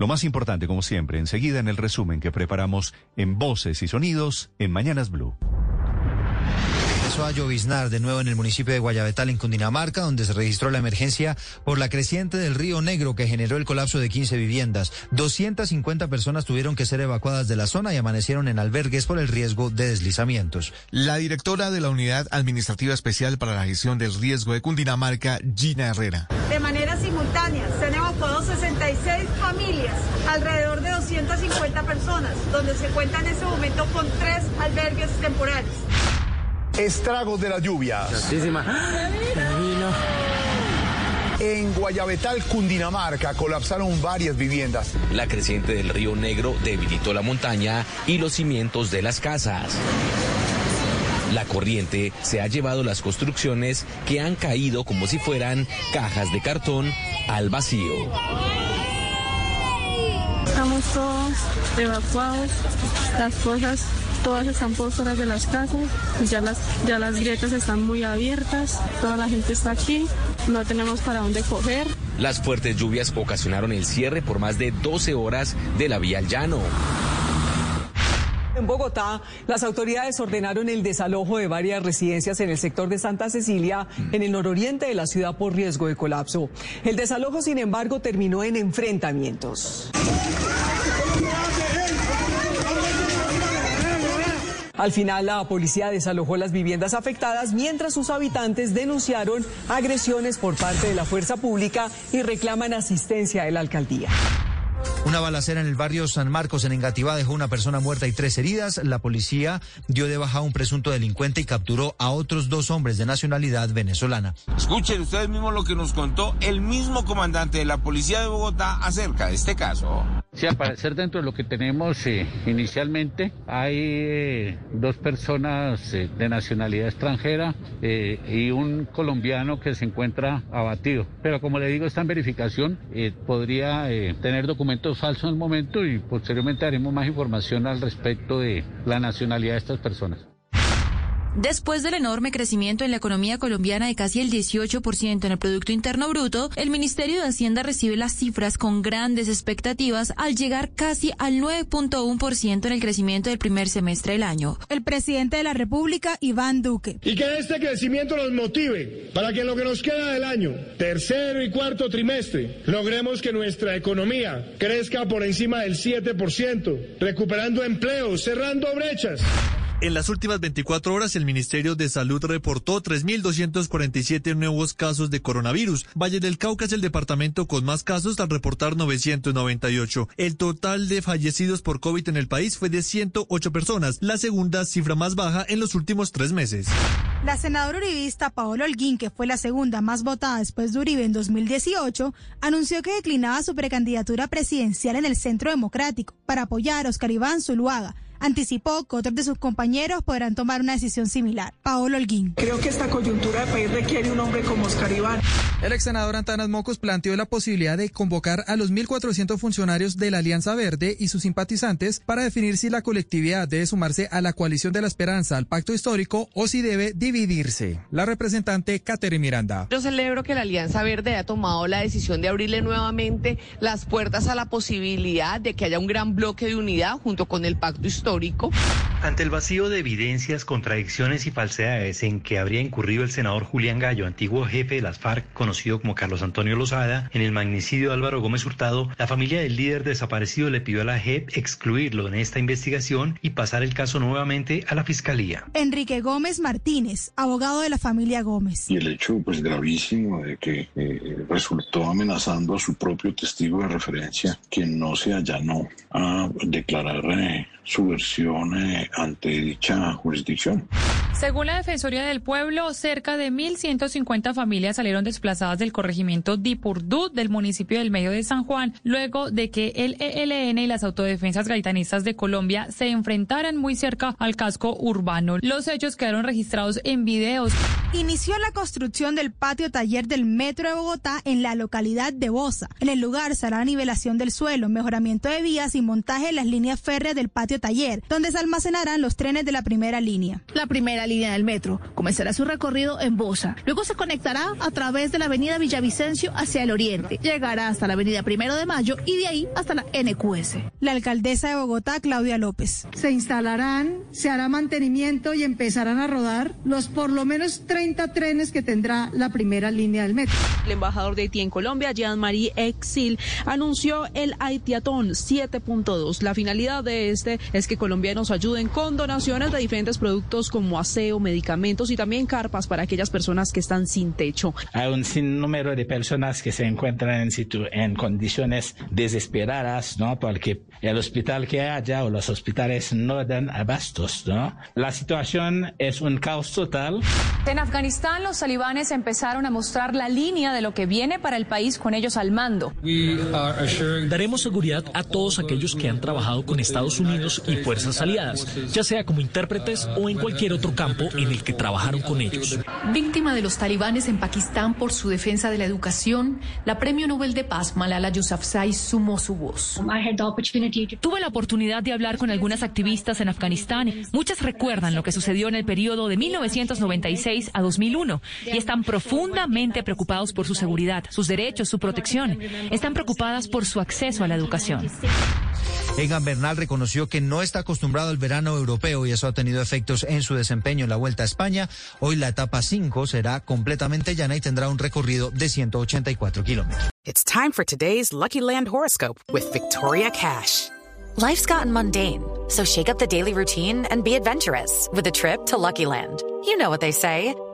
Lo más importante, como siempre, enseguida en el resumen que preparamos en Voces y Sonidos en Mañanas Blue. A lloviznar de nuevo en el municipio de Guayabetal, en Cundinamarca, donde se registró la emergencia por la creciente del río Negro que generó el colapso de 15 viviendas. 250 personas tuvieron que ser evacuadas de la zona y amanecieron en albergues por el riesgo de deslizamientos. La directora de la Unidad Administrativa Especial para la Gestión del Riesgo de Cundinamarca, Gina Herrera. De manera simultánea, se han evacuado 66 familias, alrededor de 250 personas, donde se cuenta en ese momento con tres albergues temporales. Estragos de la lluvia. En Guayabetal, Cundinamarca, colapsaron varias viviendas. La creciente del río Negro debilitó la montaña y los cimientos de las casas. La corriente se ha llevado las construcciones que han caído como si fueran cajas de cartón al vacío. Estamos todos evacuados, las cosas todas están por fuera de las casas, ya las, ya las grietas están muy abiertas, toda la gente está aquí, no tenemos para dónde coger. Las fuertes lluvias ocasionaron el cierre por más de 12 horas de la vía al llano. En Bogotá, las autoridades ordenaron el desalojo de varias residencias en el sector de Santa Cecilia, en el nororiente de la ciudad, por riesgo de colapso. El desalojo, sin embargo, terminó en enfrentamientos. Al final, la policía desalojó las viviendas afectadas mientras sus habitantes denunciaron agresiones por parte de la fuerza pública y reclaman asistencia de la alcaldía. Una balacera en el barrio San Marcos, en Engativá, dejó una persona muerta y tres heridas. La policía dio de baja a un presunto delincuente y capturó a otros dos hombres de nacionalidad venezolana. Escuchen ustedes mismos lo que nos contó el mismo comandante de la policía de Bogotá acerca de este caso. Sí, al parecer dentro de lo que tenemos eh, inicialmente hay eh, dos personas eh, de nacionalidad extranjera eh, y un colombiano que se encuentra abatido. Pero como le digo, está en verificación, eh, podría eh, tener documentos falsos en el momento y posteriormente haremos más información al respecto de la nacionalidad de estas personas. Después del enorme crecimiento en la economía colombiana de casi el 18% en el Producto Interno Bruto, el Ministerio de Hacienda recibe las cifras con grandes expectativas al llegar casi al 9.1% en el crecimiento del primer semestre del año. El presidente de la República, Iván Duque. Y que este crecimiento nos motive para que en lo que nos queda del año, tercero y cuarto trimestre, logremos que nuestra economía crezca por encima del 7%, recuperando empleos, cerrando brechas. En las últimas 24 horas, el Ministerio de Salud reportó 3.247 nuevos casos de coronavirus. Valle del Cauca es el departamento con más casos al reportar 998. El total de fallecidos por COVID en el país fue de 108 personas, la segunda cifra más baja en los últimos tres meses. La senadora uribista Paola Holguín, que fue la segunda más votada después de Uribe en 2018, anunció que declinaba su precandidatura presidencial en el Centro Democrático para apoyar a Oscar Iván Zuluaga anticipó que otros de sus compañeros podrán tomar una decisión similar. Paolo Holguín. Creo que esta coyuntura de país requiere un hombre como Oscar Iván. El ex senador Antanas Mocos planteó la posibilidad de convocar a los 1.400 funcionarios de la Alianza Verde y sus simpatizantes para definir si la colectividad debe sumarse a la coalición de la esperanza, al pacto histórico, o si debe dividirse. La representante Catherine Miranda. Yo celebro que la Alianza Verde haya tomado la decisión de abrirle nuevamente las puertas a la posibilidad de que haya un gran bloque de unidad junto con el pacto histórico ante el vacío de evidencias, contradicciones y falsedades en que habría incurrido el senador Julián Gallo, antiguo jefe de las FARC, conocido como Carlos Antonio Lozada, en el magnicidio de Álvaro Gómez Hurtado, la familia del líder desaparecido le pidió a la JEP excluirlo en esta investigación y pasar el caso nuevamente a la fiscalía. Enrique Gómez Martínez, abogado de la familia Gómez. Y el hecho, pues gravísimo, de que eh, resultó amenazando a su propio testigo de referencia, quien no se allanó a declarar eh, su versión eh, ante dicha jurisdicción. Según la Defensoría del Pueblo, cerca de 1.150 familias salieron desplazadas del corregimiento Dipurdú del municipio del Medio de San Juan, luego de que el ELN y las autodefensas gaitanistas de Colombia se enfrentaran muy cerca al casco urbano. Los hechos quedaron registrados en videos. Inició la construcción del patio taller del Metro de Bogotá en la localidad de Bosa. En el lugar se hará nivelación del suelo, mejoramiento de vías y montaje de las líneas férreas del patio taller, donde se almacenarán los trenes de la primera línea. La primera línea del metro comenzará su recorrido en Bosa. Luego se conectará a través de la avenida Villavicencio hacia el oriente. Llegará hasta la avenida Primero de Mayo y de ahí hasta la NQS. La alcaldesa de Bogotá, Claudia López. Se instalarán, se hará mantenimiento y empezarán a rodar los por lo menos 30 trenes que tendrá la primera línea del metro. El embajador de Haití en Colombia, Jean-Marie Exil, anunció el Haitiatón 7.2. La finalidad de este es que colombianos ayuden con donaciones de diferentes productos como aseo, medicamentos y también carpas para aquellas personas que están sin techo. Hay un sinnúmero de personas que se encuentran en, situ en condiciones desesperadas, ¿no? Porque el hospital que haya o los hospitales no dan abastos, ¿no? La situación es un caos total. En Afganistán, los talibanes empezaron a mostrar la línea de lo que viene para el país con ellos al mando. Daremos seguridad a todos aquellos que han trabajado con Estados Unidos y fuerzas aliadas, ya sea como intérpretes o en cualquier otro campo en el que trabajaron con ellos. Víctima de los talibanes en Pakistán por su defensa de la educación, la Premio Nobel de Paz Malala Yousafzai sumó su voz. Tuve la oportunidad de hablar con algunas activistas en Afganistán. Muchas recuerdan lo que sucedió en el periodo de 1996 a 2001 y están profundamente preocupados por su seguridad, sus derechos, su protección. Están preocupadas por su acceso a la educación. Egan Bernal reconoció que no está acostumbrado al verano europeo y eso ha tenido efectos en su desempeño en la Vuelta a España. Hoy la etapa 5 será completamente llana y tendrá un recorrido de 184 kilómetros. It's time for today's Lucky Land horoscope with Victoria Cash. Life's gotten mundane, so shake up the daily routine and be adventurous with a trip to Lucky Land. You know what they say.